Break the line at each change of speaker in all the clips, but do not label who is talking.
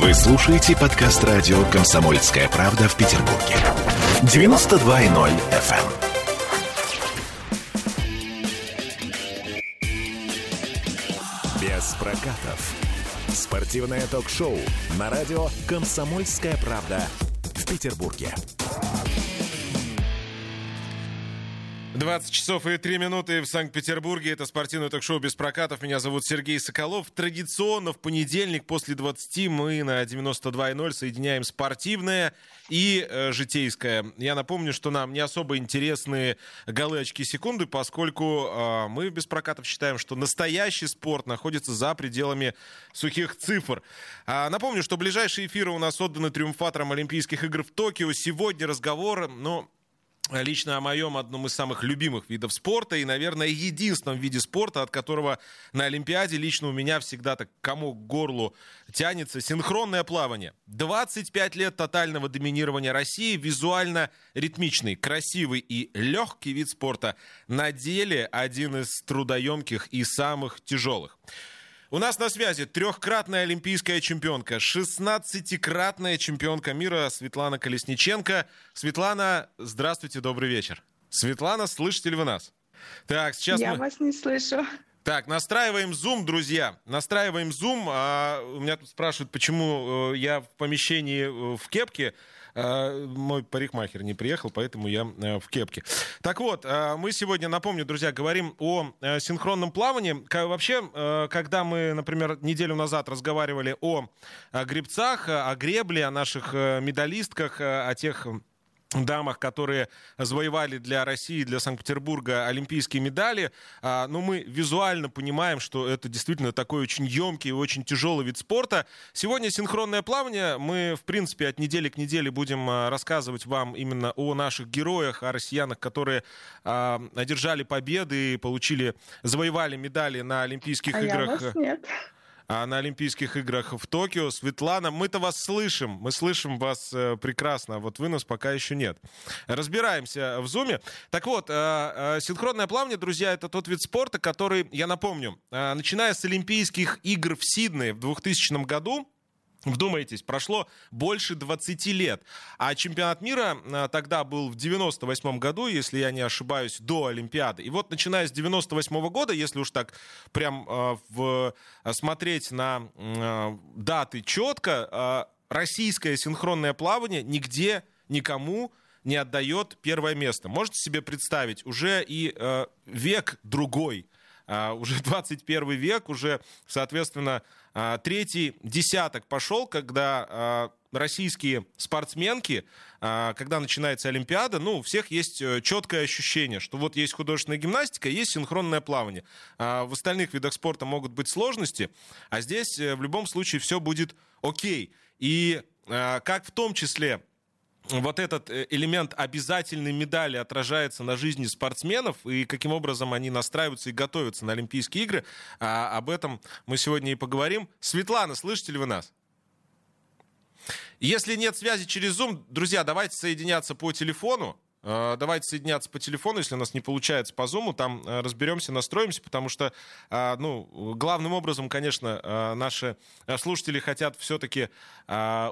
Вы слушаете подкаст радио «Комсомольская правда» в Петербурге. 92.0 FM. Без прокатов. Спортивное ток-шоу на радио «Комсомольская правда» в Петербурге.
20 часов и 3 минуты в Санкт-Петербурге. Это спортивное ток-шоу без прокатов. Меня зовут Сергей Соколов. Традиционно в понедельник после 20 мы на 92.0 соединяем спортивное и э, житейское. Я напомню, что нам не особо интересны голы, очки, секунды, поскольку э, мы без прокатов считаем, что настоящий спорт находится за пределами сухих цифр. А, напомню, что ближайшие эфиры у нас отданы триумфаторам Олимпийских игр в Токио. Сегодня разговор, но лично о моем одном из самых любимых видов спорта и, наверное, единственном виде спорта, от которого на Олимпиаде лично у меня всегда так комок к горлу тянется, синхронное плавание. 25 лет тотального доминирования России, визуально ритмичный, красивый и легкий вид спорта. На деле один из трудоемких и самых тяжелых. У нас на связи трехкратная олимпийская чемпионка, 16-кратная чемпионка мира Светлана Колесниченко. Светлана, здравствуйте, добрый вечер. Светлана, слышите ли вы нас?
Так, сейчас Я мы... вас не слышу.
Так, настраиваем Zoom, друзья. Настраиваем Zoom. А, у меня тут спрашивают, почему э, я в помещении э, в кепке. А, мой парикмахер не приехал, поэтому я э, в кепке. Так вот, а, мы сегодня, напомню, друзья, говорим о э, синхронном плавании. Вообще, э, когда мы, например, неделю назад разговаривали о гребцах, о гребле, о наших медалистках, о тех дамах, которые завоевали для России, для Санкт-Петербурга олимпийские медали. А, но мы визуально понимаем, что это действительно такой очень емкий и очень тяжелый вид спорта. Сегодня синхронное плавание. Мы, в принципе, от недели к неделе будем а, рассказывать вам именно о наших героях, о россиянах, которые а, одержали победы и получили, завоевали медали на Олимпийских
а
играх.
Я вас нет
на Олимпийских играх в Токио. Светлана, мы-то вас слышим, мы слышим вас э, прекрасно, а вот вы нас пока еще нет. Разбираемся в зуме. Так вот, э, э, синхронное плавание, друзья, это тот вид спорта, который, я напомню, начиная с Олимпийских игр в Сиднее в 2000 году, Вдумайтесь, прошло больше 20 лет. А чемпионат мира а, тогда был в 98 году, если я не ошибаюсь, до Олимпиады. И вот начиная с 98 года, если уж так прям э, в, смотреть на э, даты четко, э, российское синхронное плавание нигде никому не отдает первое место. Можете себе представить, уже и э, век другой, э, уже 21 век, уже, соответственно, а, третий десяток пошел, когда а, российские спортсменки, а, когда начинается Олимпиада, ну, у всех есть э, четкое ощущение, что вот есть художественная гимнастика, есть синхронное плавание. В остальных видах спорта могут быть сложности, а здесь э, в любом случае все будет окей. И как в том числе вот этот э, элемент обязательной медали отражается на жизни спортсменов и каким образом они настраиваются и готовятся на Олимпийские игры. А, об этом мы сегодня и поговорим. Светлана, слышите ли вы нас? Если нет связи через Zoom, друзья, давайте соединяться по телефону. Э, давайте соединяться по телефону, если у нас не получается по Zoom, там э, разберемся, настроимся, потому что, э, ну, главным образом, конечно, наши слушатели хотят все-таки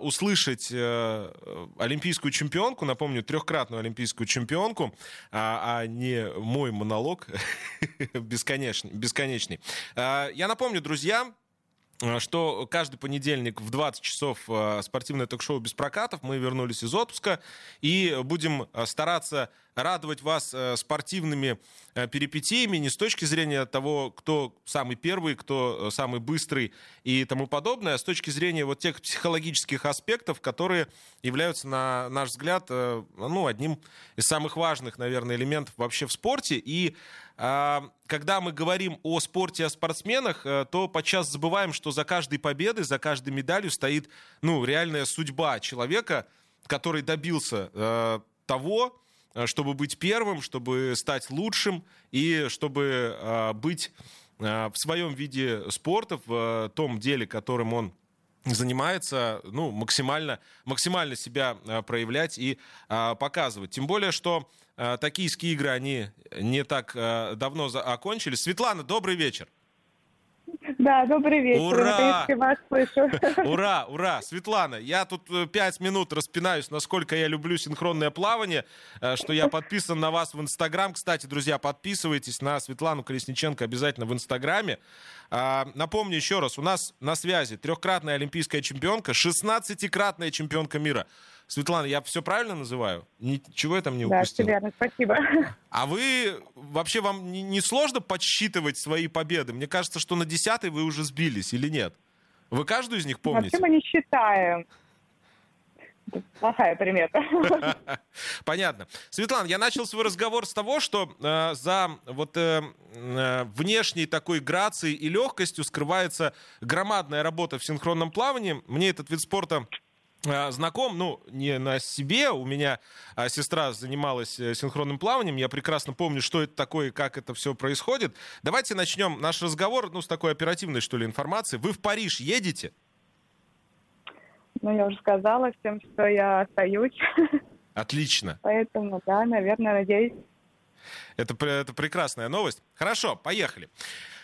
услышать олимпийскую чемпионку, напомню, трехкратную олимпийскую чемпионку, а не мой монолог бесконечный. бесконечный. Я напомню, друзья, что каждый понедельник в 20 часов э, спортивное ток-шоу без прокатов. Мы вернулись из отпуска и будем э, стараться радовать вас спортивными перипетиями не с точки зрения того, кто самый первый, кто самый быстрый и тому подобное, а с точки зрения вот тех психологических аспектов, которые являются, на наш взгляд, ну, одним из самых важных, наверное, элементов вообще в спорте. И а, когда мы говорим о спорте, о спортсменах, э, то подчас забываем, что за каждой победой, за каждой медалью стоит ну, реальная судьба человека, который добился э, того, э, чтобы быть первым, чтобы стать лучшим и чтобы быть в своем виде спорта, в том деле, которым он занимается, ну, максимально, максимально себя проявлять и показывать. Тем более, что Э, токийские игры, они не так э, давно окончились. Светлана, добрый вечер.
Да, добрый вечер.
Ура!
вас слышу.
Ура, ура. Светлана, я тут э, пять минут распинаюсь, насколько я люблю синхронное плавание, э, что я подписан на вас в Инстаграм. Кстати, друзья, подписывайтесь на Светлану Колесниченко обязательно в Инстаграме. А, напомню еще раз, у нас на связи трехкратная олимпийская чемпионка, 16-кратная чемпионка мира. Светлана, я все правильно называю? Ничего я там не упустил?
Да, верно, спасибо.
А вы, вообще вам не, сложно подсчитывать свои победы? Мне кажется, что на десятой вы уже сбились или нет? Вы каждую из них помните?
Вообще мы не считаем. Плохая примета.
Понятно. Светлана, я начал свой разговор с того, что э, за вот э, э, внешней такой грацией и легкостью скрывается громадная работа в синхронном плавании. Мне этот вид спорта знаком, ну, не на себе, у меня а, сестра занималась э, синхронным плаванием, я прекрасно помню, что это такое и как это все происходит. Давайте начнем наш разговор, ну, с такой оперативной, что ли, информации. Вы в Париж едете?
Ну, я уже сказала всем, что я остаюсь.
Отлично.
Поэтому, да, наверное, надеюсь.
Это, это прекрасная новость. Хорошо, поехали.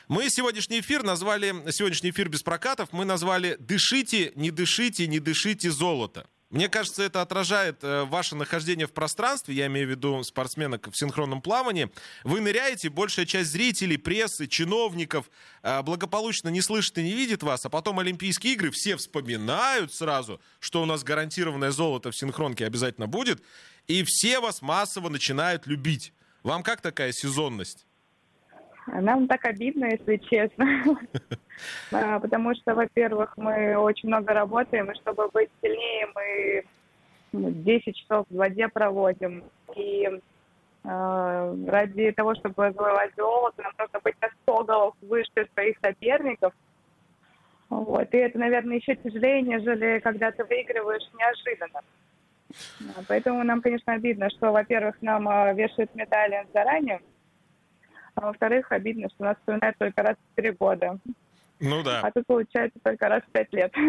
Мы сегодняшний эфир назвали, сегодняшний эфир без прокатов, мы назвали «Дышите, не дышите, не дышите золото». Мне кажется, это отражает э, ваше нахождение в пространстве, я имею в виду спортсменок в синхронном плавании. Вы ныряете, большая часть зрителей, прессы, чиновников э, благополучно не слышит и не видит вас, а потом Олимпийские игры все вспоминают сразу, что у нас гарантированное золото в синхронке обязательно будет, и все вас массово начинают любить. Вам как такая сезонность?
Нам так обидно, если честно. А, потому что, во-первых, мы очень много работаем, и чтобы быть сильнее, мы 10 ну, часов в воде проводим. И э, ради того, чтобы завоевать золото, нам нужно быть на 100 голов выше своих соперников. Вот. И это, наверное, еще тяжелее, нежели когда ты выигрываешь неожиданно. Поэтому нам, конечно, обидно, что, во-первых, нам вешают медали заранее, а во-вторых, обидно, что нас вспоминают только раз в три года.
Ну да.
А тут получается только раз в пять лет.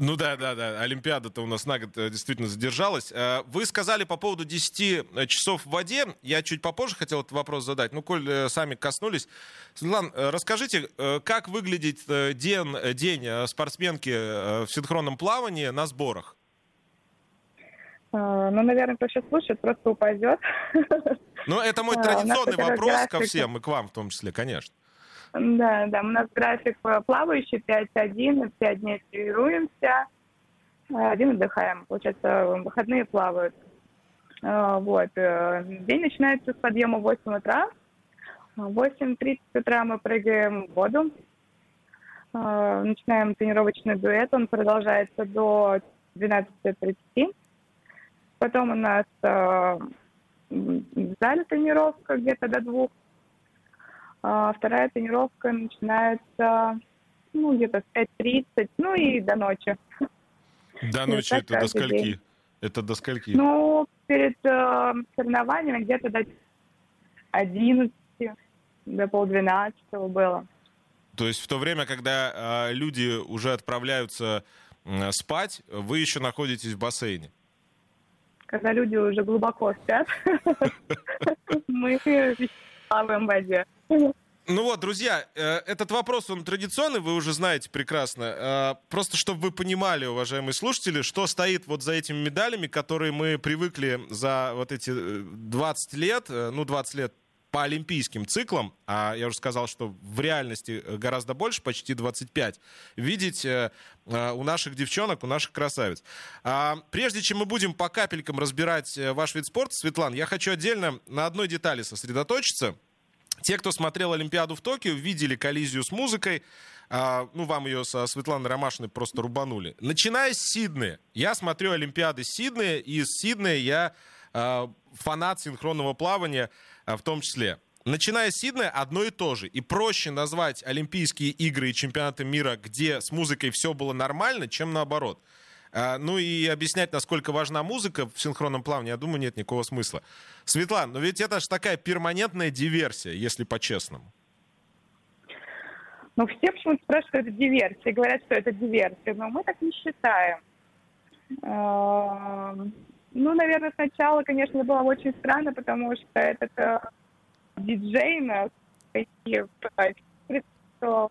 Ну да, да, да. Олимпиада-то у нас на год э, действительно задержалась. Э, вы сказали по поводу 10 э, часов в воде. Я чуть попозже хотел этот вопрос задать. Ну, коль сами коснулись. Светлана, расскажите, как выглядит день, день спортсменки в синхронном плавании на сборах?
Ну, наверное, кто сейчас слушает, просто упадет.
Ну, это мой традиционный вопрос график... ко всем, и к вам в том числе, конечно.
Да, да, у нас график плавающий, 5-1, 5 дней тренируемся, один отдыхаем. Получается, выходные плавают. Вот. Э, день начинается с подъема в 8 утра. В 8.30 утра мы прыгаем в воду. Начинаем тренировочный дуэт, он продолжается до 12.30. Потом у нас э, в зале тренировка где-то до двух. А вторая тренировка начинается ну, где-то в 5.30, ну и до ночи.
До ночи это до скольки? День. Это до скольки?
Ну, перед э, соревнованиями где-то до 11, до полдвенадцатого было.
То есть в то время, когда э, люди уже отправляются э, спать, вы еще находитесь в бассейне?
Когда люди уже глубоко спят, мы плаваем в воде.
Ну вот, друзья, э, этот вопрос, он традиционный, вы уже знаете прекрасно. Э, просто чтобы вы понимали, уважаемые слушатели, что стоит вот за этими медалями, которые мы привыкли за вот эти 20 э, лет, ну, 20 лет по олимпийским циклам, а я уже сказал, что в реальности гораздо больше, почти 25, видеть э, э, у наших девчонок, у наших красавиц. А, прежде чем мы будем по капелькам разбирать э, ваш вид спорта, Светлана, я хочу отдельно на одной детали сосредоточиться. Те, кто смотрел Олимпиаду в Токио, видели коллизию с музыкой. А, ну, вам ее со Светланой Ромашиной просто рубанули. Начиная с Сиднея. Я смотрю Олимпиады Сиднея, и из Сиднея я а, фанат синхронного плавания в том числе. Начиная с Сиднея, одно и то же. И проще назвать Олимпийские игры и чемпионаты мира, где с музыкой все было нормально, чем наоборот. А, ну и объяснять, насколько важна музыка в синхронном плавании, я думаю, нет никакого смысла. Светлана, но ведь это же такая перманентная диверсия, если по-честному.
Ну, все почему-то спрашивают, что это диверсия, говорят, что это диверсия, но мы так не считаем. Ну, наверное, сначала, конечно, было очень странно, потому что этот э, диджей нас присутствовал.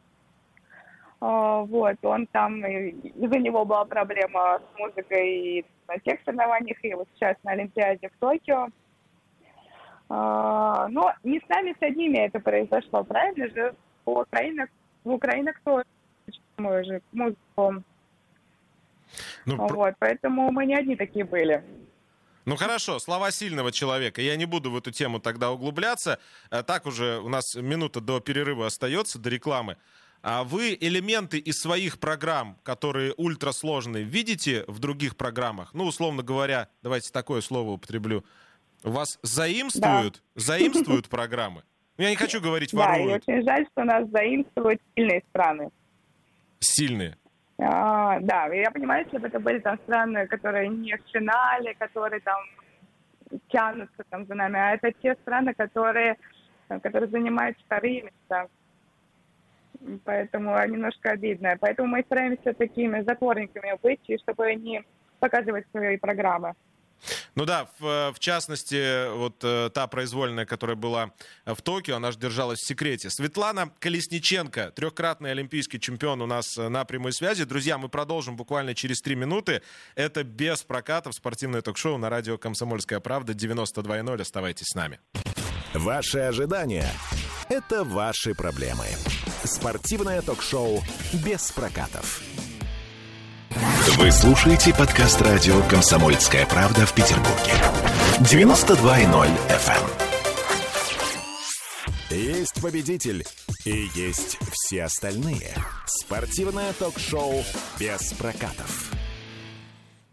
А, вот, он там, из-за него была проблема с музыкой и на тех соревнованиях, и вот сейчас на Олимпиаде в Токио. А, но не с нами, с одними это произошло, правильно же? У Украины, в Украине кто мы же музыку. Ну, вот, поэтому мы не одни такие были.
Ну хорошо, слова сильного человека. Я не буду в эту тему тогда углубляться. Э, так уже у нас минута до перерыва остается, до рекламы. А вы элементы из своих программ, которые ультрасложные, видите в других программах? Ну, условно говоря, давайте такое слово употреблю. Вас заимствуют, да. заимствуют программы? Ну, я не хочу говорить воруют.
Да, и очень жаль, что нас заимствуют сильные страны.
Сильные?
А, да, я понимаю, если бы это были там страны, которые не в финале, которые там тянутся там за нами, а это те страны, которые, которые занимают вторые места. Поэтому немножко обидно. Поэтому мы стараемся такими затворниками быть, и чтобы не показывать свои программы.
Ну да, в, в частности, вот э, та произвольная, которая была в Токио, она же держалась в секрете. Светлана Колесниченко, трехкратный олимпийский чемпион у нас э, на прямой связи. Друзья, мы продолжим буквально через три минуты. Это без прокатов спортивное ток-шоу на радио «Комсомольская правда» 92.0. Оставайтесь с нами.
Ваши ожидания – это ваши проблемы. Спортивное ток-шоу без прокатов. Вы слушаете подкаст радио «Комсомольская правда» в Петербурге. 92.0 FM. Эм. Есть победитель и есть все остальные. Спортивное ток-шоу без прокатов.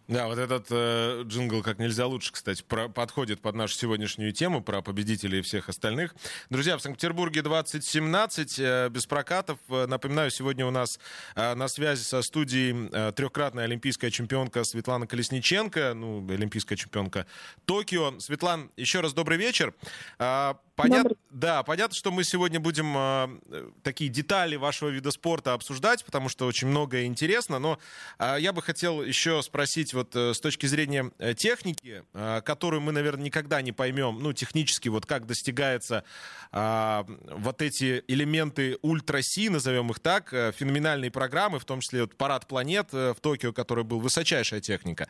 Да, вот этот э, джингл как нельзя лучше, кстати, про, подходит под нашу сегодняшнюю тему про победителей и всех остальных. Друзья, в Санкт-Петербурге 2017, э, без прокатов. Э, напоминаю, сегодня у нас э, на связи со студией э, трехкратная олимпийская чемпионка Светлана Колесниченко, ну, олимпийская чемпионка Токио. Светлан, еще раз добрый вечер. Э, Понят... Да, понятно, что мы сегодня будем э, такие детали вашего вида спорта обсуждать, потому что очень многое интересно. Но э, я бы хотел еще спросить вот э, с точки зрения э, техники, э, которую мы, наверное, никогда не поймем, ну, технически, вот как достигается э, вот эти элементы ультра-си, назовем их так, феноменальные программы, в том числе вот парад планет в Токио, который был высочайшая техника.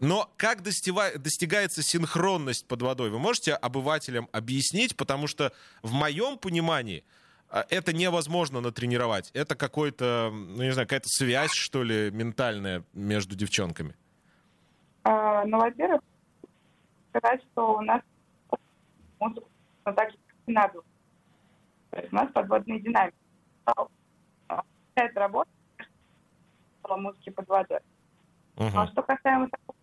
Но как достива... достигается синхронность под водой? Вы можете обывателям объяснить? потому что в моем понимании а, это невозможно натренировать. Это какой-то, ну не знаю, какая-то связь, что ли, ментальная между девчонками.
А, ну, во-первых, сказать, что у нас музыка, но также надо. То есть у нас подводные динамики. Это работа музыки под водой. Uh-huh. А что касаемо такого,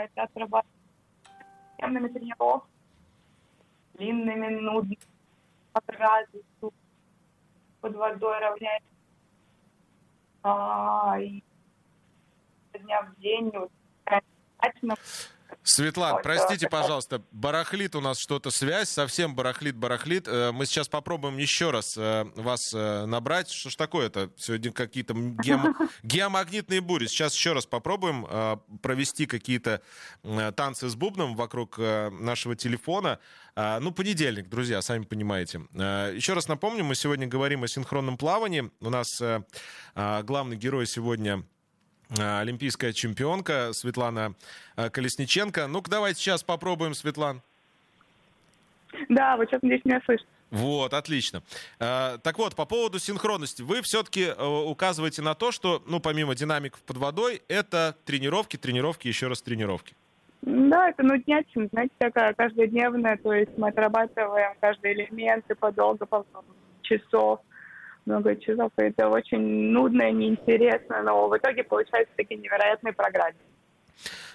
это отрабатывать темными тренировками, длинными, нудными, по градусу, под водой равняется. А, и дня в день, вот,
Светлана, простите, пожалуйста, барахлит у нас что-то связь, совсем барахлит, барахлит. Э, мы сейчас попробуем еще раз э, вас э, набрать. Что ж такое-то? Сегодня какие-то геом... геомагнитные бури. Сейчас еще раз попробуем провести какие-то танцы с бубном вокруг нашего телефона. Ну, понедельник, друзья, сами понимаете. Еще раз напомню, мы сегодня говорим о синхронном плавании. У нас главный герой сегодня олимпийская чемпионка Светлана э, Колесниченко. Ну-ка, давайте сейчас попробуем, Светлан.
Да, вы что-то здесь меня слышите.
Вот, отлично. Э, так вот, по поводу синхронности. Вы все-таки указываете на то, что, ну, помимо динамиков под водой, это тренировки, тренировки, еще раз тренировки.
Да, это нуднятина, знаете, такая каждодневная, то есть мы отрабатываем каждый элемент и подолго, по часов много часов, и это очень нудно неинтересно, но в итоге получаются такие невероятные программы.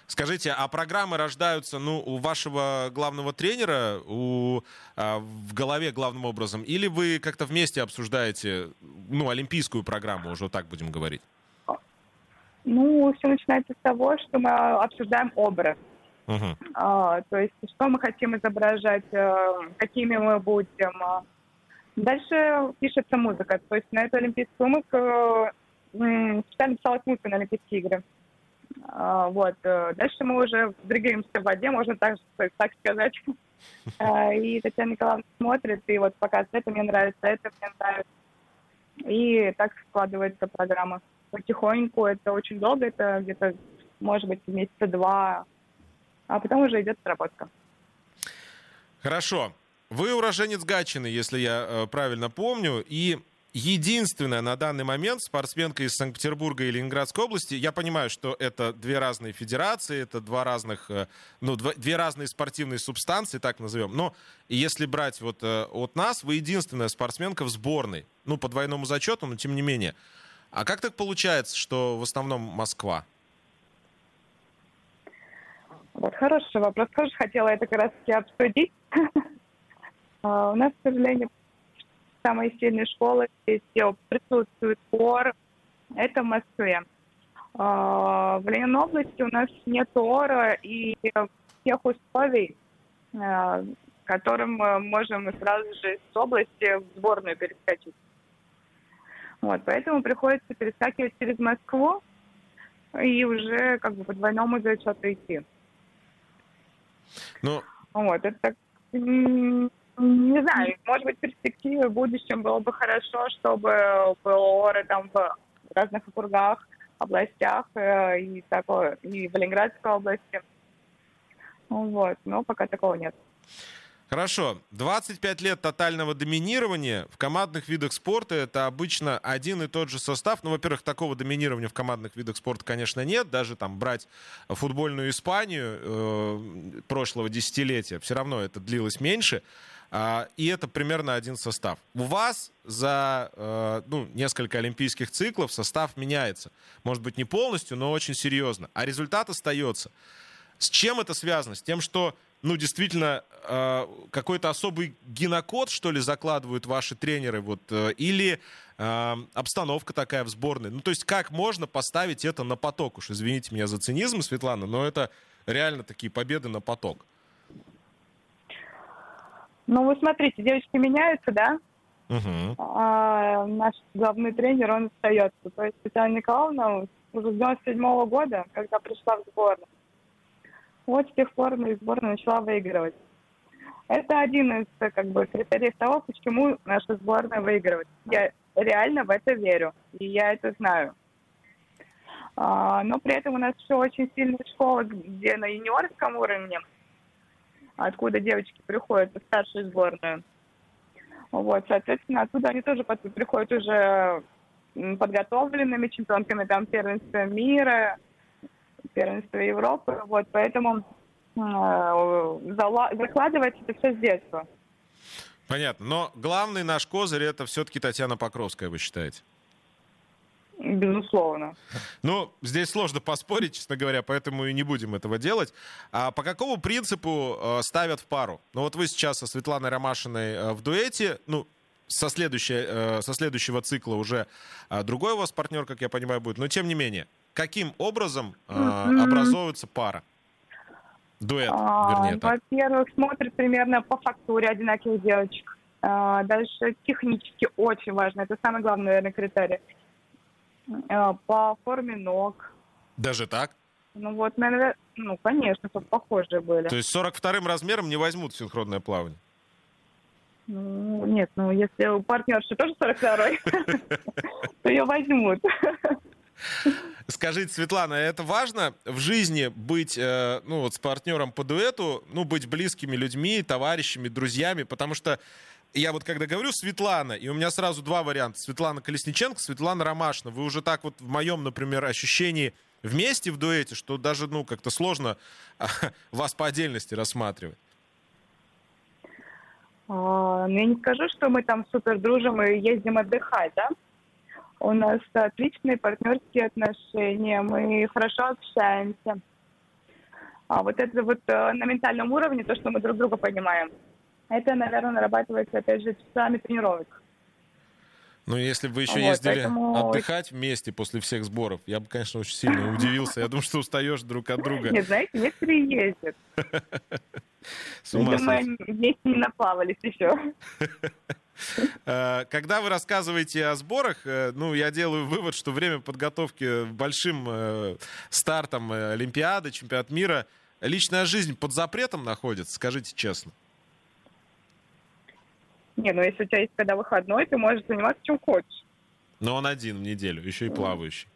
Скажите, а программы рождаются, ну, у вашего главного тренера, у, а, в голове главным образом, или вы как-то вместе обсуждаете, ну, олимпийскую программу, уже так будем говорить?
Ну, все начинается с того, что мы обсуждаем образ. Uh-huh. А, то есть, что мы хотим изображать, э, какими мы будем, а, Дальше пишется музыка. То есть на эту олимпийскую музыку специально писалась музыка на Олимпийские игры. А, вот. Э, дальше мы уже двигаемся в воде, можно так, так сказать. А, и Татьяна Николаевна смотрит и вот показывает, это мне нравится, это мне нравится. И так складывается программа. Потихоньку, это очень долго, это где-то, может быть, месяца два, а потом уже идет отработка.
Хорошо. Вы уроженец Гатчины, если я э, правильно помню, и единственная на данный момент спортсменка из Санкт-Петербурга и Ленинградской области. Я понимаю, что это две разные федерации, это два разных, э, ну, два, две разные спортивные субстанции, так назовем. Но если брать вот э, от нас, вы единственная спортсменка в сборной. Ну, по двойному зачету, но тем не менее. А как так получается, что в основном Москва?
Вот хороший вопрос. Тоже хотела это как раз таки обсудить. А, у нас, к сожалению, самые сильные школы, где присутствует ОР, это в Москве. А, в Ленинобласти у нас нет ОРа и тех условий, а, которым мы можем сразу же из области в сборную перескочить. Вот, поэтому приходится перескакивать через Москву и уже как бы по двойному зачету идти. Ну... Вот, это так не знаю, может быть, в перспективе в будущем было бы хорошо, чтобы ПОРы там в разных округах, областях э, и такое, и в Ленинградской области. Вот, но пока такого нет.
Хорошо. 25 лет тотального доминирования в командных видах спорта это обычно один и тот же состав. Ну, во-первых, такого доминирования в командных видах спорта, конечно, нет. Даже там брать футбольную Испанию э, прошлого десятилетия, все равно это длилось меньше. А, и это примерно один состав. У вас за э, ну, несколько олимпийских циклов состав меняется. Может быть, не полностью, но очень серьезно. А результат остается. С чем это связано? С тем, что ну, действительно, э, какой-то особый генокод, что ли, закладывают ваши тренеры, вот, э, или обстановка такая в сборной. Ну, то есть, как можно поставить это на поток? Уж извините меня за цинизм, Светлана, но это реально такие победы на поток.
Ну, вы смотрите, девочки меняются, да? Угу. А, наш главный тренер, он остается. То есть Татьяна Николаевна уже с 97 -го года, когда пришла в сборную, вот с тех пор мы сборная начала выигрывать. Это один из как бы, критериев того, почему наша сборная выигрывает. Я реально в это верю, и я это знаю. А, но при этом у нас еще очень сильная школа, где на юниорском уровне – откуда девочки приходят в старшую сборную. Вот, соответственно, оттуда они тоже приходят уже подготовленными чемпионками там первенства мира, первенства Европы. Вот, поэтому э, закладывается это все с детства.
Понятно. Но главный наш козырь это все-таки Татьяна Покровская, вы считаете?
Безусловно.
Ну, здесь сложно поспорить, честно говоря, поэтому и не будем этого делать. А по какому принципу э, ставят в пару? Ну, вот вы сейчас со Светланой Ромашиной э, в дуэте, ну, со, следующей, э, со следующего цикла уже э, другой у вас партнер, как я понимаю, будет. Но тем не менее, каким образом э, образуется пара? Дуэт, а, вернее.
Так. Во-первых, смотрят примерно по фактуре одинаковых девочек. А, дальше технически очень важно. Это самый главный, наверное, критерий. Э, по форме ног.
Даже так?
Ну вот, наверное, ну, конечно, чтобы похожие были.
То есть 42-м размером не возьмут синхронное плавание?
Ну, нет, ну если у партнерши тоже 42-й, то ее возьмут.
Скажите, Светлана, это важно в жизни быть, э, ну вот с партнером по дуэту, ну быть близкими людьми, товарищами, друзьями, потому что я вот когда говорю Светлана, и у меня сразу два варианта. Светлана Колесниченко, Светлана Ромашина. Вы уже так вот в моем, например, ощущении вместе в дуэте, что даже, ну, как-то сложно вас по отдельности рассматривать.
А, ну, я не скажу, что мы там супер дружим и ездим отдыхать, да? У нас отличные партнерские отношения, мы хорошо общаемся. А вот это вот э, на ментальном уровне, то, что мы друг друга понимаем – это, наверное, нарабатывается, опять же, часами тренировок.
Ну, если бы вы еще вот, ездили поэтому... отдыхать вместе после всех сборов, я бы, конечно, очень сильно удивился. Я думаю, что устаешь друг от друга.
Нет, знаете, некоторые ездят. С ума вместе не наплавались еще.
А, когда вы рассказываете о сборах, э, ну, я делаю вывод, что время подготовки большим э, стартом э, Олимпиады, чемпионат мира, личная жизнь под запретом находится, скажите честно.
Не, ну если у тебя есть когда выходной, ты можешь заниматься чем хочешь.
Но он один в неделю, еще и плавающий.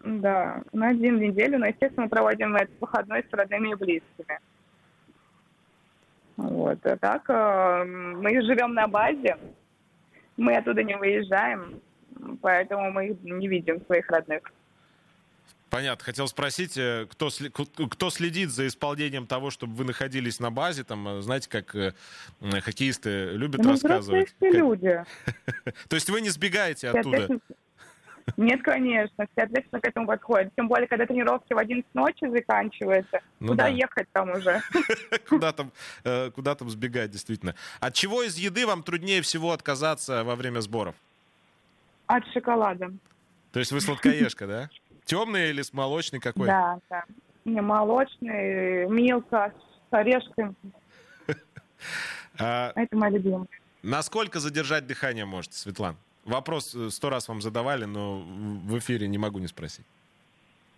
Да, на один в неделю, но, естественно, мы проводим этот выходной с родными и близкими. Вот. А так, э, мы живем на базе, мы оттуда не выезжаем, поэтому мы не видим своих родных.
Понятно. Хотел спросить, э, кто, кто следит за исполнением того, чтобы вы находились на базе, там, э, знаете, как э, хоккеисты любят ну, рассказывать.
Как... люди.
То есть вы не сбегаете оттуда?
Нет, конечно, все ответственно к этому подходят. Тем более, когда тренировки в 11 ночи заканчиваются, ну куда да. ехать там уже?
куда, там, куда там сбегать, действительно. От чего из еды вам труднее всего отказаться во время сборов?
От шоколада.
То есть вы сладкоежка, да? Темный или с молочный какой?
Да, да. Не, молочный, милка с орешками. А Это моя любимая.
Насколько задержать дыхание можете, Светлана? Вопрос э, сто раз вам задавали, но в эфире не могу не спросить.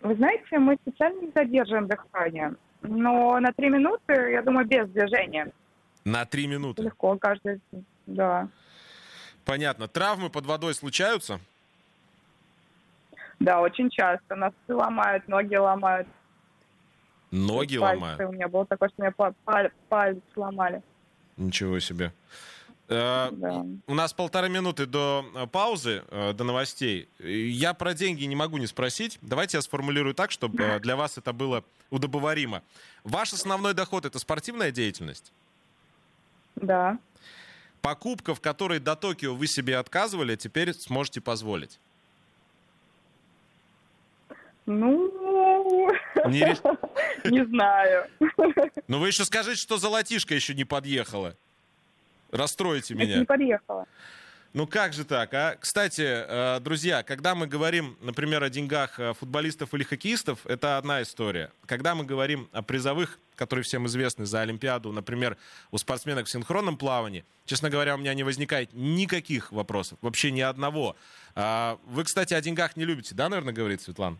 Вы знаете, мы специально не задерживаем дыхание, но на три минуты, я думаю, без движения.
На три минуты?
Легко, каждый, да.
Понятно. Травмы под водой случаются?
Да, очень часто. Носы ломают, ноги ломают.
Ноги пальцы. ломают?
У меня было такое, что палец, палец сломали.
Ничего себе. Э, да. У нас полторы минуты до э, паузы, э, до новостей. Я про деньги не могу не спросить. Давайте я сформулирую так, чтобы для вас это было удобоваримо. Ваш основной доход — это спортивная деятельность?
Да.
Покупка, в которой до Токио вы себе отказывали, теперь сможете позволить?
Ну, не, не знаю.
Ну вы еще скажите, что золотишко еще не подъехала. Расстроите меня.
не подъехала.
Ну как же так, а? Кстати, э, друзья, когда мы говорим, например, о деньгах э, футболистов или хоккеистов, это одна история. Когда мы говорим о призовых, которые всем известны за Олимпиаду, например, у спортсменок в синхронном плавании, честно говоря, у меня не возникает никаких вопросов, вообще ни одного. А, вы, кстати, о деньгах не любите, да, наверное, говорит Светлана?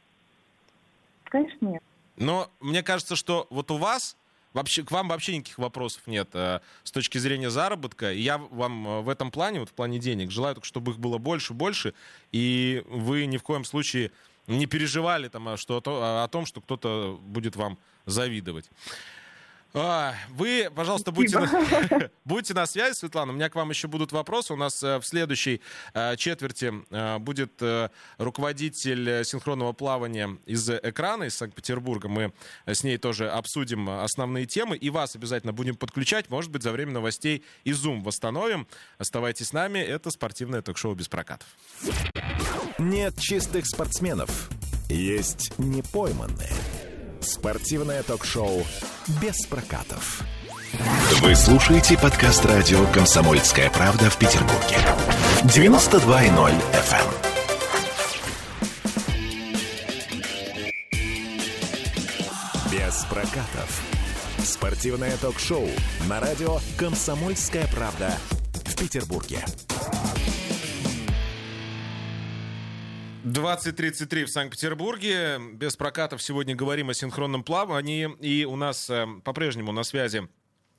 Конечно, нет.
Но мне кажется, что вот у вас вообще, к вам вообще никаких вопросов нет э, с точки зрения заработка. И я вам э, в этом плане, вот в плане денег, желаю только, чтобы их было больше, больше, и вы ни в коем случае не переживали там, а что, о, о том, что кто-то будет вам завидовать. А, вы, пожалуйста, будьте на, будьте на связи, Светлана. У меня к вам еще будут вопросы. У нас э, в следующей э, четверти э, будет руководитель синхронного плавания из экрана из Санкт-Петербурга. Мы с ней тоже обсудим основные темы. И вас обязательно будем подключать. Может быть, за время новостей и Zoom восстановим. Оставайтесь с нами. Это спортивное ток-шоу без прокатов.
Нет чистых спортсменов. Есть непойманные. Спортивное ток-шоу «Без прокатов». Вы слушаете подкаст радио «Комсомольская правда» в Петербурге. 92.0 FM. Эм. «Без прокатов». Спортивное ток-шоу на радио «Комсомольская правда» в Петербурге.
20.33 в Санкт-Петербурге. Без прокатов сегодня говорим о синхронном плавании. И у нас э, по-прежнему на связи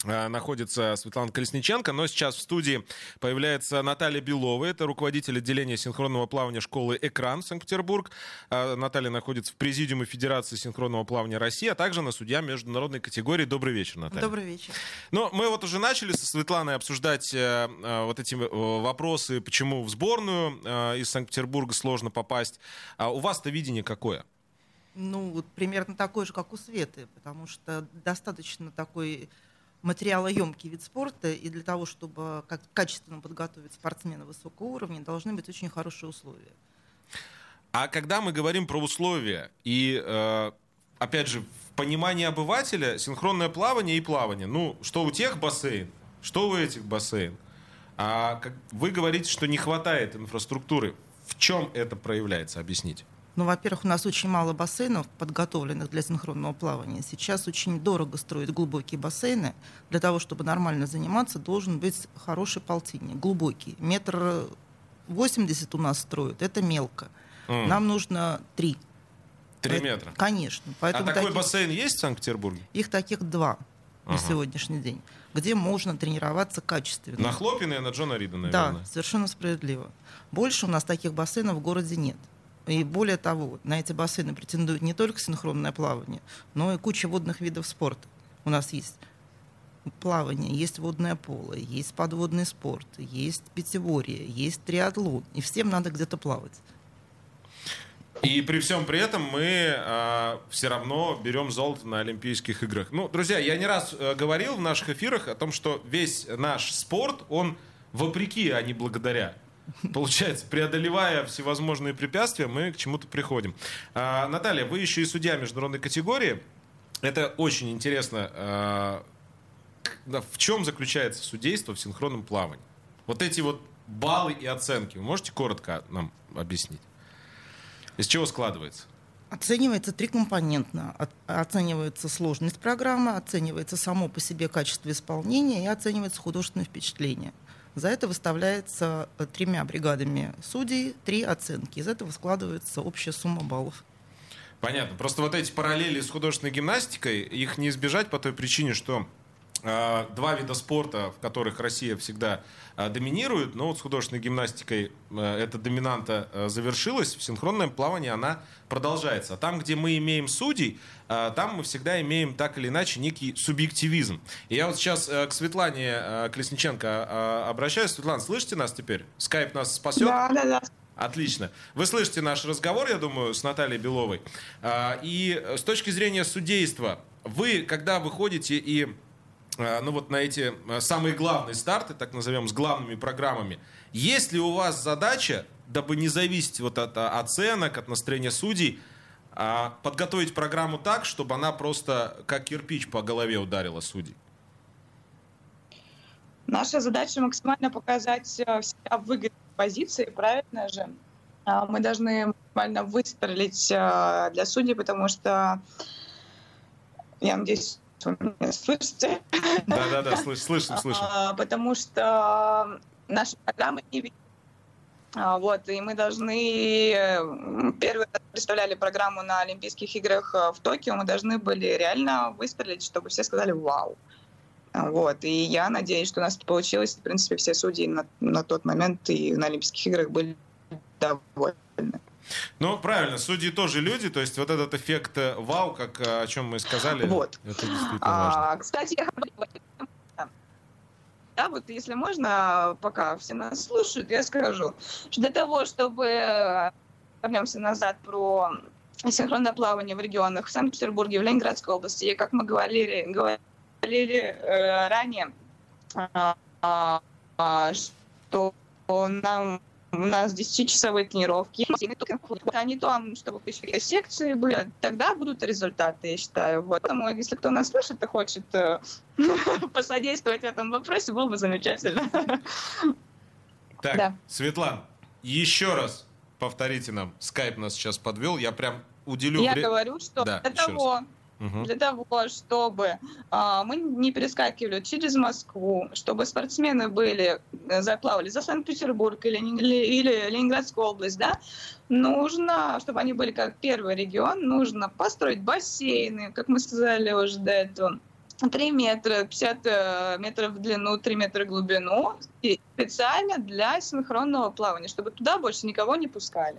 находится Светлана Колесниченко, но сейчас в студии появляется Наталья Белова, это руководитель отделения синхронного плавания школы «Экран» Санкт-Петербург. Э, Наталья находится в президиуме Федерации синхронного плавания России, а также на судья международной категории. Добрый вечер, Наталья.
Добрый вечер.
Ну, мы вот уже начали со Светланой обсуждать э, вот эти вопросы, почему в сборную из Санкт-Петербурга сложно попасть. А у вас-то видение какое?
Ну, вот примерно такое же, как у Светы, потому что достаточно такой материалоемкий вид спорта, и для того, чтобы как качественно подготовить спортсмена высокого уровня, должны быть очень хорошие условия.
А когда мы говорим про условия и, э, опять же, в понимании обывателя синхронное плавание и плавание, ну, что у тех бассейн, что у этих бассейн, а вы говорите, что не хватает инфраструктуры. В чем это проявляется? Объясните.
Ну, во-первых, у нас очень мало бассейнов, подготовленных для синхронного плавания. Сейчас очень дорого строить глубокие бассейны. Для того, чтобы нормально заниматься, должен быть хороший полтинник, глубокий. Метр восемьдесят у нас строят, это мелко. Mm. Нам нужно три.
Три метра?
Конечно.
Поэтому а такой таких... бассейн есть в Санкт-Петербурге?
Их таких два. на сегодняшний день, где можно тренироваться качественно.
На Хлопина и на Джона Рида, наверное.
Да, совершенно справедливо. Больше у нас таких бассейнов в городе нет. И более того, на эти бассейны претендует не только синхронное плавание, но и куча водных видов спорта. У нас есть плавание, есть водное поло, есть подводный спорт, есть пятиборье, есть триатлон. И всем надо где-то плавать.
И при всем при этом мы э, все равно берем золото на Олимпийских играх. Ну, друзья, я не раз э, говорил в наших эфирах о том, что весь наш спорт, он вопреки, а не благодаря. Получается, преодолевая всевозможные препятствия, мы к чему-то приходим. А, Наталья, вы еще и судья международной категории. Это очень интересно. А, в чем заключается судейство в синхронном плавании? Вот эти вот баллы и оценки. Вы можете коротко нам объяснить? Из чего складывается?
Оценивается трикомпонентно. Оценивается сложность программы, оценивается само по себе качество исполнения и оценивается художественное впечатление. За это выставляется э, тремя бригадами судей три оценки. Из этого складывается общая сумма баллов.
Понятно. Просто вот эти параллели с художественной гимнастикой, их не избежать по той причине, что два вида спорта, в которых Россия всегда э, доминирует, но вот с художественной гимнастикой э, эта доминанта завершилась, в синхронном плавании она продолжается. А там, где мы имеем судей, там мы всегда имеем так или иначе некий субъективизм. И я вот сейчас к Светлане Колесниченко обращаюсь. Светлана, слышите нас теперь? Скайп нас спасет?
Да, да, да.
Отлично. Вы слышите наш разговор, я думаю, с Натальей Беловой. А, и с точки зрения судейства, вы, когда выходите и ну вот на эти э, самые главные старты, так назовем, с главными программами. Есть ли у вас задача, дабы не зависеть вот от э, оценок, от настроения судей, а, подготовить программу так, чтобы она просто как кирпич по голове ударила судей?
Наша задача максимально показать себя в выгодной позиции, правильно же? А, мы должны максимально выстрелить для судей, потому что я надеюсь, вы меня слышите?
Да-да-да, слышим, слышим.
А, потому что наша программа не а, вот, и мы должны... Первый раз представляли программу на Олимпийских играх э, в Токио, мы должны были реально выстрелить, чтобы все сказали «Вау!». Вот, и я надеюсь, что у нас это получилось. В принципе, все судьи на, на тот момент и на Олимпийских играх были довольны.
Ну, правильно, судьи тоже люди, то есть вот этот эффект э, вау, как э, о чем мы сказали,
вот.
это действительно важно.
А, кстати, я да, вот если можно, пока все нас слушают, я скажу, что для того, чтобы э, вернемся назад про синхронное плавание в регионах в Санкт-Петербурге, в Ленинградской области, и как мы говорили, говорили э, ранее, э, э, что нам у нас 10-часовые тренировки. Они там, чтобы еще секции были, тогда будут результаты, я считаю. Вот. Поэтому, если кто нас слышит и хочет э, посодействовать в этом вопросе, было бы замечательно.
Так, да. Светлан, еще раз повторите нам. Скайп нас сейчас подвел. Я прям уделю...
Я говорю, что да, для того, раз угу. для того, чтобы а, мы не перескакивали через Москву, чтобы спортсмены были, э, заплавали за Санкт-Петербург или, или, Ленинградскую область, да, нужно, чтобы они были как первый регион, нужно построить бассейны, как мы сказали уже до этого, 3 метра, 50 э, метров в длину, 3 метра в глубину, и специально для синхронного плавания, чтобы туда больше никого не пускали.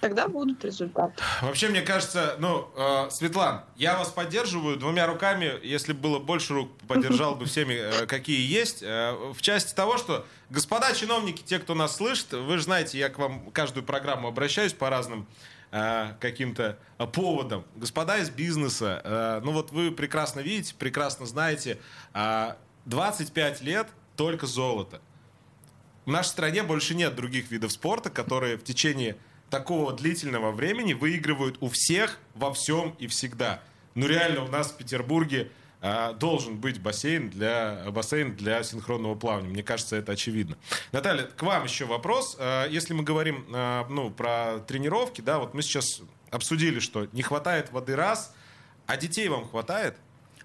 Тогда будут результаты.
Вообще, мне кажется, ну, э, Светлан, я вас поддерживаю двумя руками. Если было больше рук, поддержал бы всеми, э, какие есть. Э, в части того, что, господа чиновники, те, кто нас слышит, вы же знаете, я к вам каждую программу обращаюсь по разным э, каким-то поводам. Господа из бизнеса, э, ну вот вы прекрасно видите, прекрасно знаете, э, 25 лет только золото. В нашей стране больше нет других видов спорта, которые в течение такого длительного времени выигрывают у всех во всем и всегда. Ну реально у нас в Петербурге должен быть бассейн для, бассейн для синхронного плавания. Мне кажется, это очевидно. Наталья, к вам еще вопрос. Э, если мы говорим э, ну, про тренировки, да, вот мы сейчас обсудили, что не хватает воды раз, а детей вам хватает?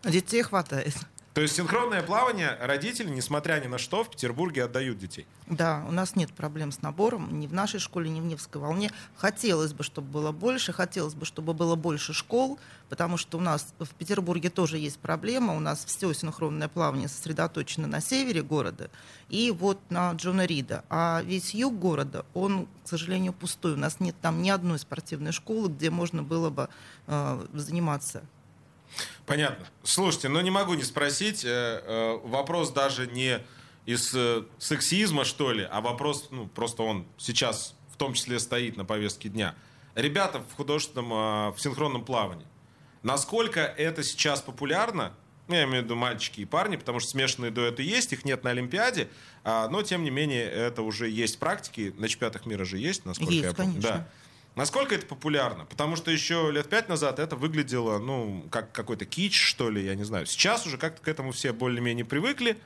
Детей хватает.
То есть синхронное плавание родители, несмотря ни на что, в Петербурге отдают детей.
Да, у нас нет проблем с набором ни в нашей школе, ни в Невской волне. Хотелось бы, чтобы было больше, хотелось бы, чтобы было больше школ, потому что у нас в Петербурге тоже есть проблема. У нас все синхронное плавание сосредоточено на севере города и вот на Джона Рида. А весь юг города, он, к сожалению, пустой. У нас нет там ни одной спортивной школы, где можно было бы э, заниматься
Понятно. Слушайте, ну не могу не спросить. Э, э, вопрос даже не из э, сексизма, что ли, а вопрос, ну, просто он сейчас в том числе стоит на повестке дня. Ребята в художественном, в синхронном плавании. Насколько это сейчас популярно, ну, я имею в виду мальчики и парни, потому что смешанные дуэты есть, их нет на Олимпиаде, а, но тем не менее это уже есть практики, на чемпионатах мира же есть, насколько
есть,
я помню.
Конечно.
Да. Насколько это популярно? Потому что еще лет пять назад это выглядело, ну, как какой-то кич, что ли, я не знаю. Сейчас уже как-то к этому все более-менее привыкли.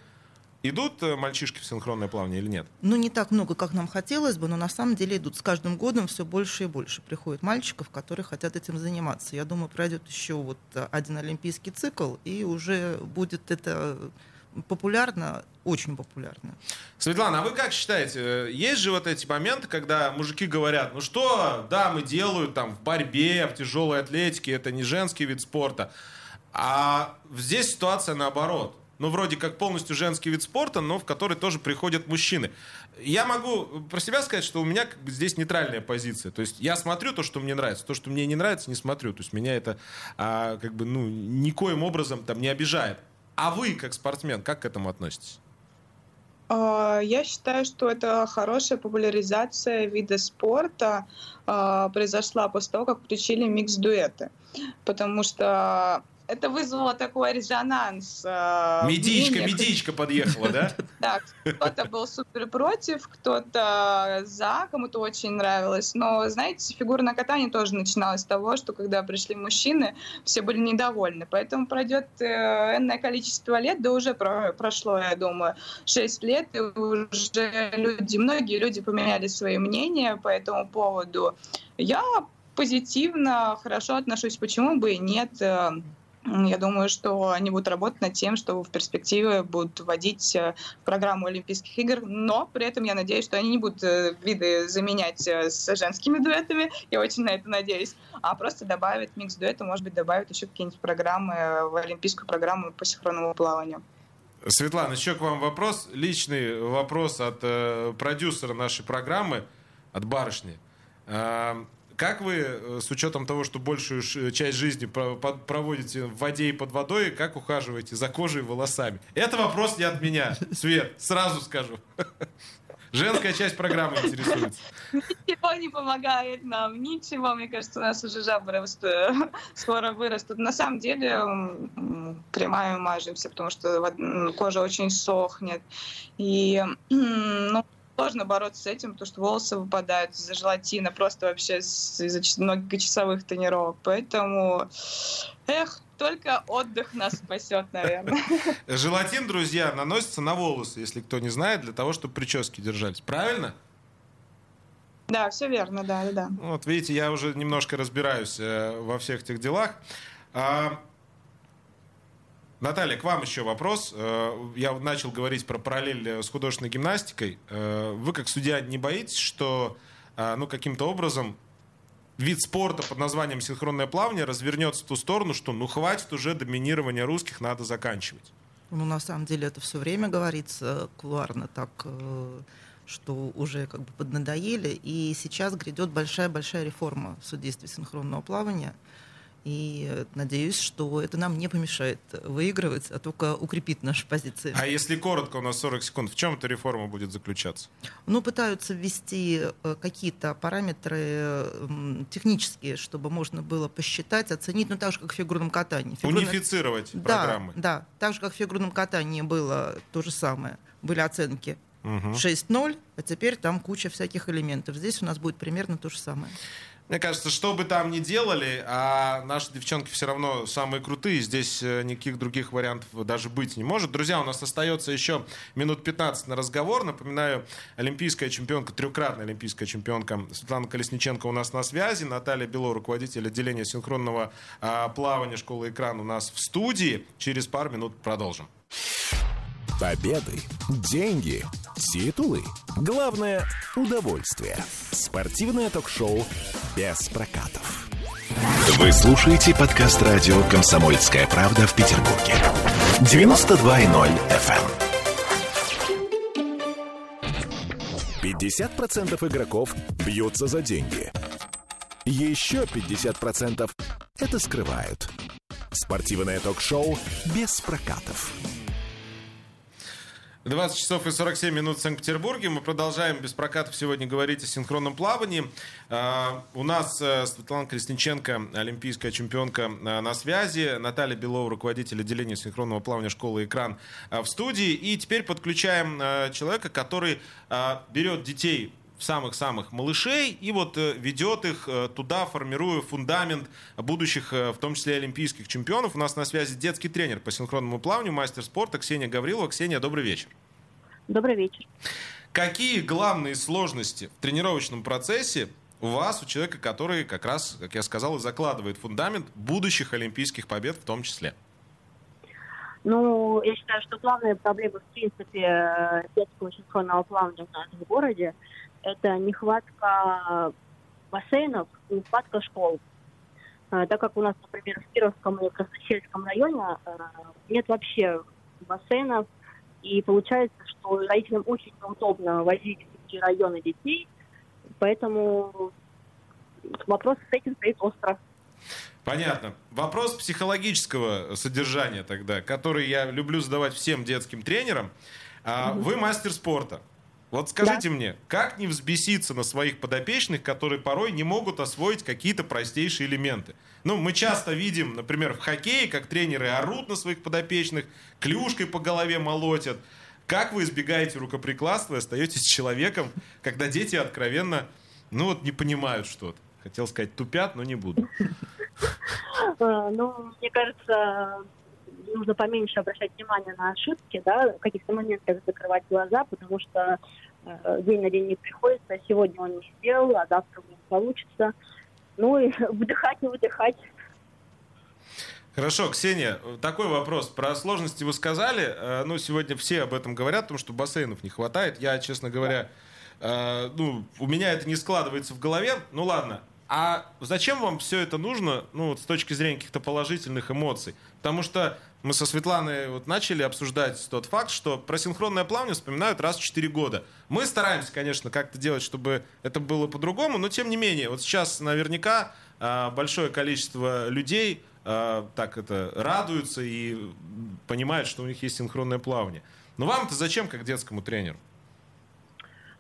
Идут э, мальчишки в синхронное плавание или нет?
Ну, не так много, как нам хотелось бы, но на самом деле идут. С каждым годом все больше и больше приходит мальчиков, которые хотят этим заниматься. Я думаю, пройдет еще вот один олимпийский цикл, и уже будет это популярно, очень популярно.
Светлана, а вы как считаете, есть же вот эти моменты, когда мужики говорят, ну что, дамы делают там в борьбе, в тяжелой атлетике, это не женский вид спорта, а здесь ситуация наоборот. Ну, вроде как полностью женский вид спорта, но в который тоже приходят мужчины. Я могу про себя сказать, что у меня как бы здесь нейтральная позиция. То есть я смотрю то, что мне нравится, то, что мне не нравится, не смотрю. То есть меня это а, как бы ну никоим образом там не обижает. А вы, как спортсмен, как к этому относитесь?
А, я считаю, что это хорошая популяризация вида спорта а, произошла после того, как включили микс-дуэты. Потому что это вызвало такой резонанс.
Э, медичка, медичка подъехала, да?
Да, кто-то был супер против, кто-то за, кому-то очень нравилось. Но, знаете, фигурное катание тоже начиналось с того, что когда пришли мужчины, все были недовольны. Поэтому пройдет э, энное количество лет, да уже прошло, я думаю, 6 лет, и уже люди, многие люди поменяли свои мнения по этому поводу. Я позитивно, хорошо отношусь, почему бы и нет. Я думаю, что они будут работать над тем, что в перспективе будут вводить э, программу Олимпийских игр, но при этом я надеюсь, что они не будут э, виды заменять э, с женскими дуэтами, я очень на это надеюсь, а просто добавят микс дуэта, может быть, добавят еще какие-нибудь программы в олимпийскую программу по синхронному плаванию.
Светлана, еще к вам вопрос, личный вопрос от э, продюсера нашей программы, от барышни. Э, как вы, э, с учетом того, что большую часть жизни проводите в воде и под водой, как ухаживаете за кожей и волосами? Это вопрос не от меня, Свет, сразу скажу. Женская часть программы интересуется.
Ничего не помогает нам, ничего. Мне кажется, у нас уже жабры скоро вырастут. На самом деле кремами мажемся, потому что кожа очень сохнет. И ну, сложно бороться с этим, потому что волосы выпадают из-за желатина, просто вообще из-за многочасовых тренировок. Поэтому, эх, только отдых нас спасет, наверное.
Желатин, друзья, наносится на волосы, если кто не знает, для того, чтобы прически держались. Правильно?
Да, все верно, да, да.
Вот видите, я уже немножко разбираюсь э, во всех этих делах. А, Наталья, к вам еще вопрос. Э, я начал говорить про параллель э, с художественной гимнастикой. Э, вы, как судья, не боитесь, что ну, каким-то образом вид спорта под названием синхронное плавание развернется в ту сторону, что ну хватит уже доминирования русских, надо заканчивать?
Ну, на самом деле, это все время говорится кулуарно так, что уже как бы поднадоели. И сейчас грядет большая-большая реформа в судействе синхронного плавания – и надеюсь, что это нам не помешает выигрывать, а только укрепит наши позиции.
А если коротко, у нас 40 секунд, в чем эта реформа будет заключаться?
Ну, пытаются ввести э, какие-то параметры технические, чтобы можно было посчитать, оценить, ну, так же, как в фигурном катании.
Фигурное... Унифицировать
да,
программы.
Да, так же, как в фигурном катании было то же самое. Были оценки угу. 6-0, а теперь там куча всяких элементов. Здесь у нас будет примерно то же самое.
Мне кажется, что бы там ни делали, а наши девчонки все равно самые крутые. Здесь э, никаких других вариантов даже быть не может. Друзья, у нас остается еще минут 15 на разговор. Напоминаю, олимпийская чемпионка, трехкратная олимпийская чемпионка Светлана Колесниченко у нас на связи. Наталья Бело, руководитель отделения синхронного а, плавания школы «Экран» у нас в студии. Через пару минут продолжим.
Победы, деньги, титулы. Главное – удовольствие. Спортивное ток-шоу без прокатов. Вы слушаете подкаст радио «Комсомольская правда» в Петербурге. 92.0 FM. 50% игроков бьются за деньги. Еще 50% это скрывают. Спортивное ток-шоу без прокатов.
20 часов и 47 минут в Санкт-Петербурге. Мы продолжаем без прокатов сегодня говорить о синхронном плавании. Uh, у нас uh, Светлана Колесниченко, олимпийская чемпионка, uh, на связи. Наталья Белова, руководитель отделения синхронного плавания школы «Экран» в студии. И теперь подключаем человека, который берет детей самых-самых малышей и вот ведет их туда, формируя фундамент будущих, в том числе олимпийских чемпионов. У нас на связи детский тренер по синхронному плаванию, мастер спорта Ксения Гаврилова. Ксения, добрый вечер.
Добрый вечер.
Какие главные сложности в тренировочном процессе у вас, у человека, который как раз, как я сказал, и закладывает фундамент будущих олимпийских побед в том числе?
Ну, я считаю, что главная проблема, в принципе, детского синхронного плавания у нас в городе – это нехватка бассейнов и нехватка школ. А, так как у нас, например, в Кировском и Красносельском районе а, нет вообще бассейнов, и получается, что родителям очень неудобно возить в эти районы детей, поэтому вопрос с этим стоит остро.
Понятно. Вопрос психологического содержания тогда, который я люблю задавать всем детским тренерам. А, вы мастер спорта. Вот скажите да. мне, как не взбеситься на своих подопечных, которые порой не могут освоить какие-то простейшие элементы? Ну, мы часто видим, например, в хоккее, как тренеры орут на своих подопечных, клюшкой по голове молотят. Как вы избегаете рукоприкладства и остаетесь человеком, когда дети откровенно, ну вот, не понимают что-то? Хотел сказать, тупят, но не буду.
Э, ну, мне кажется, нужно поменьше обращать внимание на ошибки, да, в каких-то моментах закрывать глаза, потому что э, день на день не приходится, сегодня он не сделал, а завтра не получится. Ну и выдыхать, не выдыхать.
Хорошо, Ксения, такой вопрос. Про сложности вы сказали. Э, ну, сегодня все об этом говорят, потому что бассейнов не хватает. Я, честно говоря, э, ну, у меня это не складывается в голове. Ну, ладно. А зачем вам все это нужно, ну, вот с точки зрения каких-то положительных эмоций? Потому что мы со Светланой вот начали обсуждать тот факт, что про синхронное плавание вспоминают раз в 4 года. Мы стараемся, конечно, как-то делать, чтобы это было по-другому, но тем не менее, вот сейчас наверняка а, большое количество людей а, так это радуются и понимают, что у них есть синхронное плавание. Но вам-то зачем, как детскому тренеру?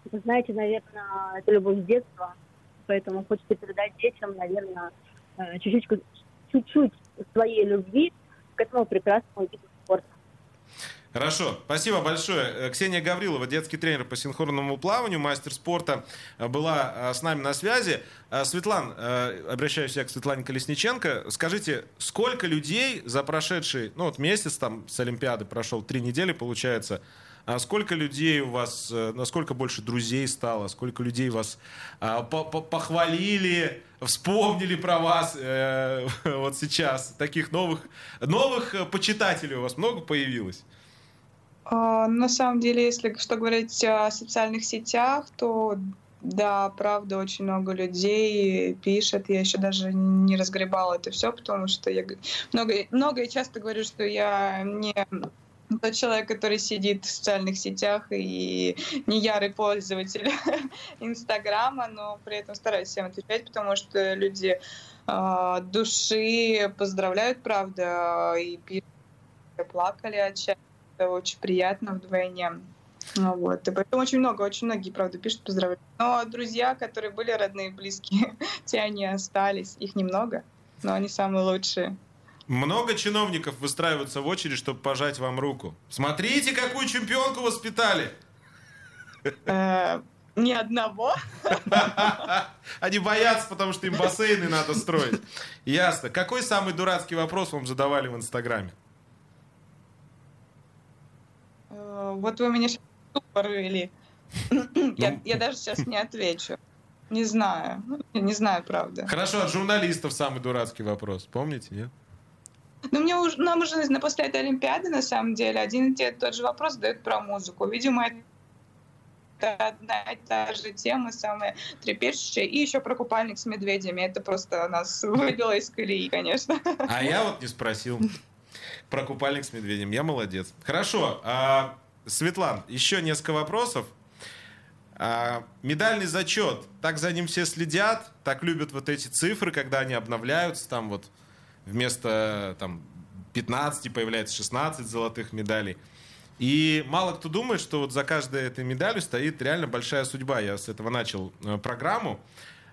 Вы знаете, наверное, это любовь с детства, поэтому хочется передать детям, наверное, э, чуть-чуть, своей любви к этому прекрасному виду спорта.
Хорошо, спасибо большое. Э, Ксения Гаврилова, детский тренер по синхронному плаванию, мастер спорта, э, была с нами на связи. Светлан, обращаюсь я к Светлане Колесниченко. Скажите, сколько людей за прошедший, ну вот месяц там с Олимпиады прошел, три недели получается, а сколько людей у вас, насколько больше друзей стало, сколько людей вас а, похвалили, вспомнили про вас э, вот сейчас? Таких новых, новых почитателей у вас много появилось?
А, на самом деле, если что говорить о социальных сетях, то да, правда, очень много людей пишет. Я еще даже не разгребала это все, потому что я много, много и часто говорю, что я не тот человек, который сидит в социальных сетях и не ярый пользователь Инстаграма, но при этом стараюсь всем отвечать, потому что люди э, души поздравляют, правда, и пишут, плакали отчаянно это очень приятно вдвойне. Ну, вот. И поэтому очень много, очень многие, правда, пишут поздравляют. Но друзья, которые были родные, близкие, те они остались. Их немного, но они самые лучшие.
Много чиновников выстраиваются в очередь, чтобы пожать вам руку. Смотрите, какую чемпионку воспитали!
Э, ни одного.
Они боятся, потому что им бассейны надо строить. Ясно. Какой самый дурацкий вопрос вам задавали в Инстаграме?
Вот вы меня сейчас порыли. Я, я даже сейчас не отвечу. Не знаю. Не знаю, правда.
Хорошо, от журналистов самый дурацкий вопрос. Помните, нет?
Ну, мне уже, нам уже на после этой Олимпиады, на самом деле, один и тот же вопрос задают про музыку. Видимо, это одна и та же тема, самая трепещущая. И еще про купальник с медведями. Это просто нас выбило из колеи, конечно.
А я вот не спросил про купальник с медведем. Я молодец. Хорошо. А, Светлан, еще несколько вопросов. А, медальный зачет. Так за ним все следят, так любят вот эти цифры, когда они обновляются. Там вот вместо там, 15 появляется 16 золотых медалей. И мало кто думает, что вот за каждой этой медалью стоит реально большая судьба. Я с этого начал э, программу.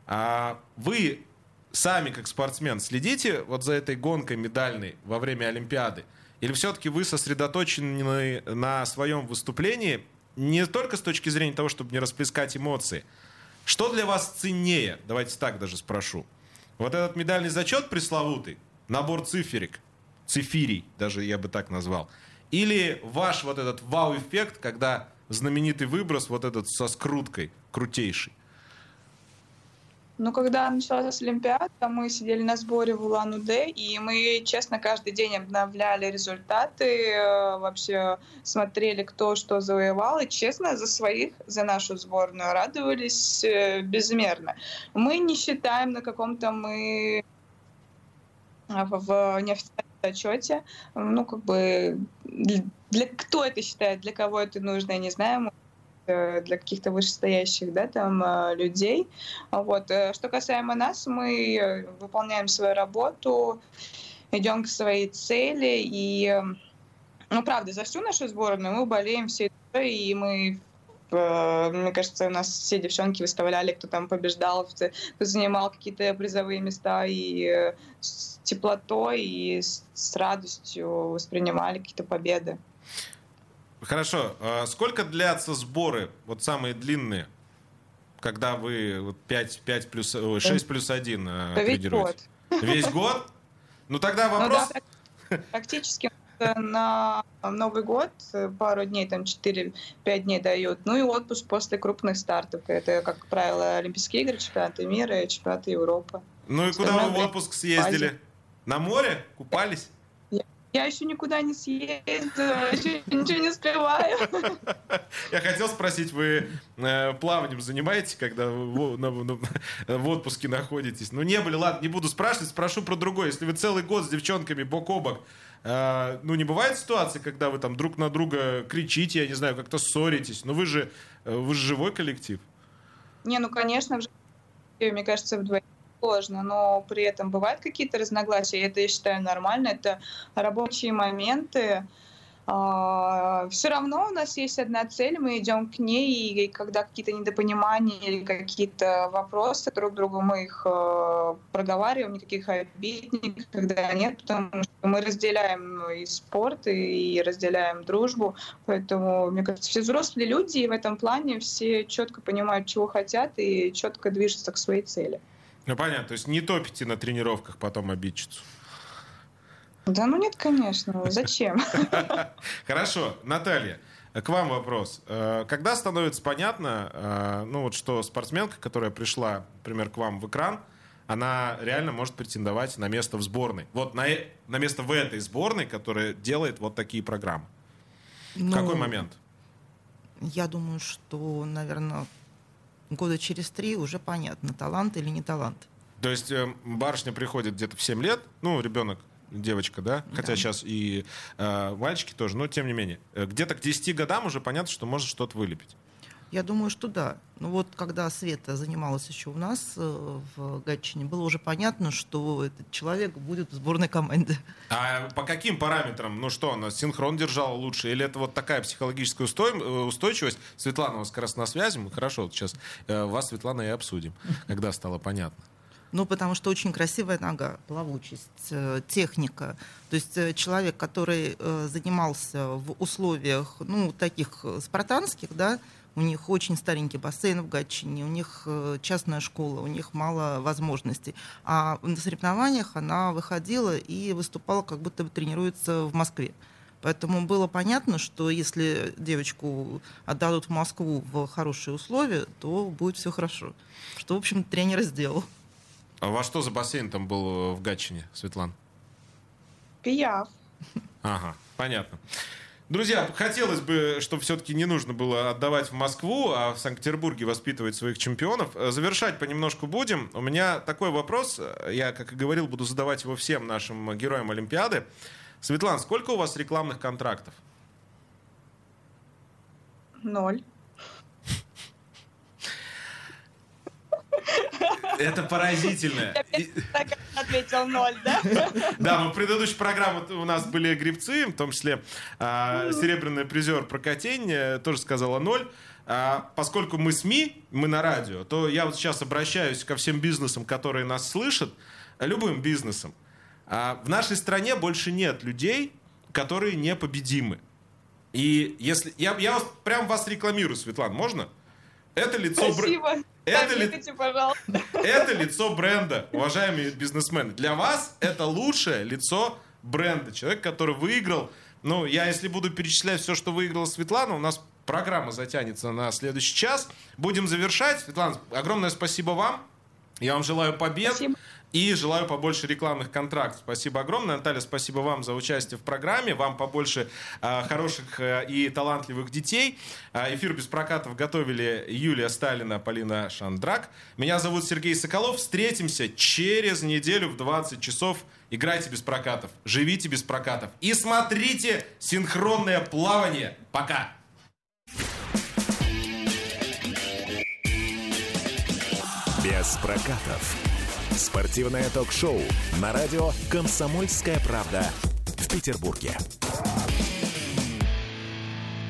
А вы сами, как спортсмен, следите вот за этой гонкой медальной во время Олимпиады? Или все-таки вы сосредоточены на своем выступлении не только с точки зрения того, чтобы не расплескать эмоции? Что для вас ценнее? Давайте так даже спрошу. Вот этот медальный зачет пресловутый, набор циферик, цифирий, даже я бы так назвал. Или ваш вот этот вау-эффект, когда знаменитый выброс вот этот со скруткой, крутейший.
Ну, когда началась Олимпиада, мы сидели на сборе в Улан-Удэ, и мы, честно, каждый день обновляли результаты, э, вообще смотрели, кто что завоевал, и, честно, за своих, за нашу сборную радовались э, безмерно. Мы не считаем на каком-то мы в неофициальном отчете, ну, как бы, для кто это считает, для кого это нужно, я не знаю, Э, для каких-то вышестоящих да, там, э, людей. Вот. Э, что касаемо нас, мы выполняем свою работу, идем к своей цели, и, ну, правда, за всю нашу сборную мы болеем все и мы мне кажется, у нас все девчонки выставляли, кто там побеждал, кто занимал какие-то призовые места, и с теплотой и с радостью воспринимали какие-то победы.
Хорошо. А сколько длятся сборы, вот самые длинные, когда вы 5, 5 плюс, 6 плюс 1 э, тренируете? Весь год. Весь год? Ну тогда вопрос... Ну,
да, практически на Новый год пару дней, там 4-5 дней дают. Ну и отпуск после крупных стартов. Это, как правило, Олимпийские игры, чемпионаты мира и чемпионаты Европы.
Ну и куда вы в отпуск съездили? На море? Купались?
Я еще никуда не съездила, еще ничего не скрываю.
Я хотел спросить, вы э, плаванием занимаетесь, когда в, на, на, в отпуске находитесь? Ну, не были, ладно, не буду спрашивать, спрошу про другое. Если вы целый год с девчонками бок о бок, э, ну, не бывает ситуации, когда вы там друг на друга кричите, я не знаю, как-то ссоритесь, но вы же, э, вы же живой коллектив.
Не, ну, конечно, мне кажется, вдвоем сложно, но при этом бывают какие-то разногласия, это, я считаю, нормально. Это рабочие моменты. А, Все равно у нас есть одна цель, мы идем к ней, и когда какие-то недопонимания или какие-то вопросы друг другу, мы их э, проговариваем, никаких обид никогда нет, потому что мы разделяем и спорт, и разделяем дружбу, поэтому, мне кажется, все взрослые люди, и в этом плане все четко понимают, чего хотят, и четко движутся к своей цели.
Ну, понятно. То есть не топите на тренировках потом обидчицу.
Да ну нет, конечно. Зачем?
Хорошо. Наталья, к вам вопрос. Э, когда становится понятно, э, ну вот что спортсменка, которая пришла, например, к вам в экран, она реально может претендовать на место в сборной. Вот на, на место в этой сборной, которая делает вот такие программы. Ну, Какой момент?
Я думаю, что, наверное, года через три уже понятно, талант или не талант.
То есть э, барышня приходит где-то в 7 лет, ну, ребенок, девочка, да, хотя да. сейчас и э, мальчики тоже, но тем не менее, э, где-то к 10 годам уже понятно, что может что-то вылепить.
Я думаю, что да. Ну вот, когда Света занималась еще у нас э, в Гатчине, было уже понятно, что этот человек будет в сборной команде.
А по каким параметрам? Ну что, она синхрон держала лучше? Или это вот такая психологическая э, устойчивость? Светлана у вас как раз на связи. Мы хорошо, вот сейчас э, вас, Светлана, и обсудим, когда стало понятно.
Ну, потому что очень красивая нога, плавучесть, техника. То есть человек, который занимался в условиях, ну, таких спартанских, да, у них очень старенький бассейн в Гатчине, у них э, частная школа, у них мало возможностей. А на соревнованиях она выходила и выступала, как будто бы тренируется в Москве. Поэтому было понятно, что если девочку отдадут в Москву в хорошие условия, то будет все хорошо. Что, в общем, тренер сделал.
А во что за бассейн там был в Гатчине, Светлана?
Пияв.
Ага, понятно. Друзья, хотелось бы, чтобы все-таки не нужно было отдавать в Москву, а в Санкт-Петербурге воспитывать своих чемпионов. Э, завершать понемножку будем. У меня такой вопрос, я, как и говорил, буду задавать его всем нашим героям Олимпиады. Светлана, сколько у вас рекламных контрактов?
Ноль.
Это поразительно.
Так ответил ноль, да?
Да, мы в предыдущей программе у нас были грибцы, в том числе а, серебряный призер Прокатень тоже сказала ноль. А, поскольку мы СМИ, мы на радио, то я вот сейчас обращаюсь ко всем бизнесам, которые нас слышат, любым бизнесом. А, в нашей стране больше нет людей, которые непобедимы. И если... Я, я вас, прям вас рекламирую, Светлана, можно? Это лицо...
Спасибо.
Это,
Так,
ли...
Пожалуйста.
Это лицо бренда, уважаемые бизнесмены. Для вас это лучшее лицо бренда. Человек, который выиграл. Ну, я если буду перечислять все, что выиграла Светлана, у нас программа затянется на следующий час. Будем завершать. Светлана, огромное спасибо вам. Я вам желаю побед.
Спасибо.
И желаю побольше рекламных контрактов. Спасибо огромное. Наталья, спасибо вам за участие в программе. Вам побольше э, хороших э, и талантливых детей. Э, эфир без прокатов готовили Юлия Сталина, Полина Шандрак. Меня зовут Сергей Соколов. Встретимся через неделю в 20 часов. Играйте без прокатов, живите без прокатов и смотрите синхронное плавание. Пока!
Без прокатов. Спортивное ток-шоу на радио «Комсомольская правда» в Петербурге.